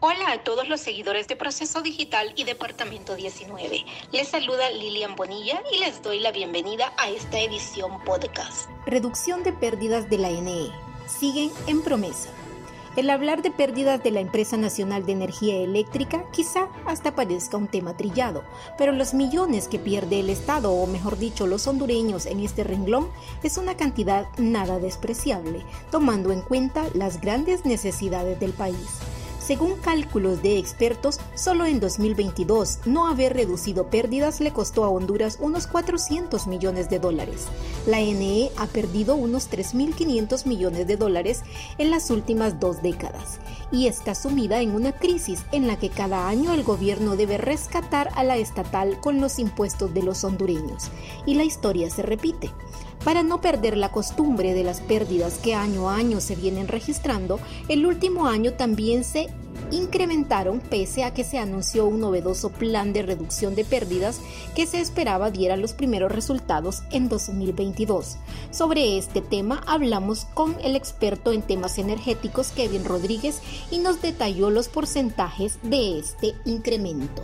Hola a todos los seguidores de Proceso Digital y Departamento 19. Les saluda Lilian Bonilla y les doy la bienvenida a esta edición podcast. Reducción de pérdidas de la NE. Siguen en promesa. El hablar de pérdidas de la Empresa Nacional de Energía Eléctrica quizá hasta parezca un tema trillado, pero los millones que pierde el Estado, o mejor dicho los hondureños en este renglón, es una cantidad nada despreciable, tomando en cuenta las grandes necesidades del país. Según cálculos de expertos, solo en 2022 no haber reducido pérdidas le costó a Honduras unos 400 millones de dólares. La NE ha perdido unos 3.500 millones de dólares en las últimas dos décadas y está sumida en una crisis en la que cada año el gobierno debe rescatar a la estatal con los impuestos de los hondureños. Y la historia se repite. Para no perder la costumbre de las pérdidas que año a año se vienen registrando, el último año también se incrementaron pese a que se anunció un novedoso plan de reducción de pérdidas que se esperaba diera los primeros resultados en 2022. Sobre este tema hablamos con el experto en temas energéticos Kevin Rodríguez y nos detalló los porcentajes de este incremento.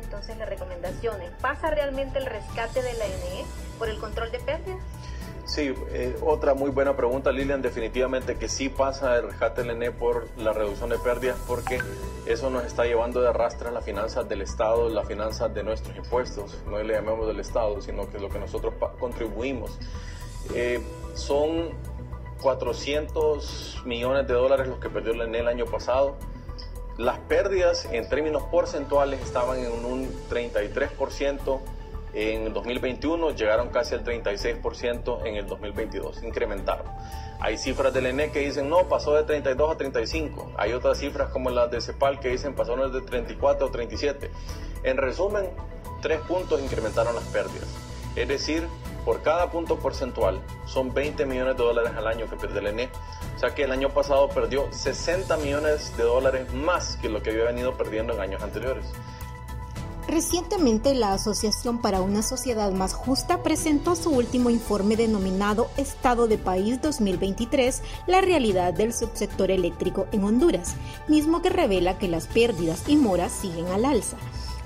Entonces las recomendaciones, ¿pasa realmente el rescate de la NE? Por el control de pérdidas? Sí, eh, otra muy buena pregunta, Lilian. Definitivamente que sí pasa el rescate del ENE por la reducción de pérdidas porque eso nos está llevando de arrastre las finanzas del Estado, las finanzas de nuestros impuestos. No le llamemos del Estado, sino que es lo que nosotros contribuimos. Eh, son 400 millones de dólares los que perdió el ENE el año pasado. Las pérdidas en términos porcentuales estaban en un 33% en 2021 llegaron casi al 36% en el 2022, incrementaron. Hay cifras del ENE que dicen no, pasó de 32 a 35. Hay otras cifras como las de CEPAL que dicen pasaron de 34 a 37. En resumen, tres puntos incrementaron las pérdidas. Es decir, por cada punto porcentual son 20 millones de dólares al año que pierde el ENE. O sea que el año pasado perdió 60 millones de dólares más que lo que había venido perdiendo en años anteriores. Recientemente la Asociación para una Sociedad Más Justa presentó su último informe denominado Estado de País 2023, la realidad del subsector eléctrico en Honduras, mismo que revela que las pérdidas y moras siguen al alza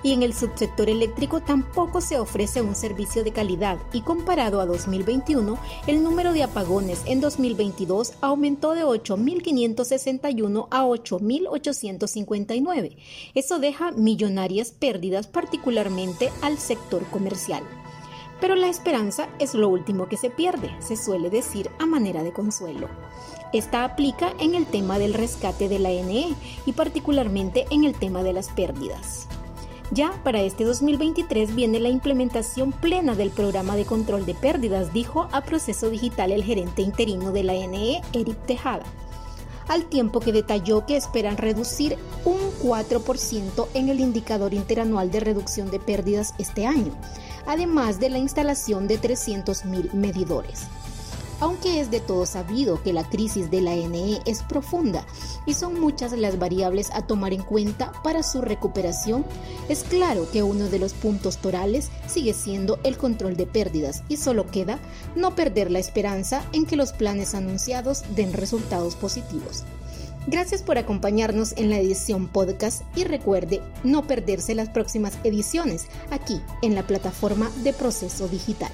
y en el subsector eléctrico tampoco se ofrece un servicio de calidad y comparado a 2021, el número de apagones en 2022 aumentó de 8.561 a 8.859. Eso deja millonarias pérdidas particularmente al sector comercial. Pero la esperanza es lo último que se pierde, se suele decir a manera de consuelo. Esta aplica en el tema del rescate de la NE y particularmente en el tema de las pérdidas. Ya para este 2023 viene la implementación plena del programa de control de pérdidas, dijo a Proceso Digital el gerente interino de la NE, Eric Tejada al tiempo que detalló que esperan reducir un 4% en el indicador interanual de reducción de pérdidas este año, además de la instalación de 300.000 medidores aunque es de todo sabido que la crisis de la NE es profunda y son muchas las variables a tomar en cuenta para su recuperación, es claro que uno de los puntos torales sigue siendo el control de pérdidas y solo queda no perder la esperanza en que los planes anunciados den resultados positivos. Gracias por acompañarnos en la edición podcast y recuerde no perderse las próximas ediciones aquí en la plataforma de Proceso Digital.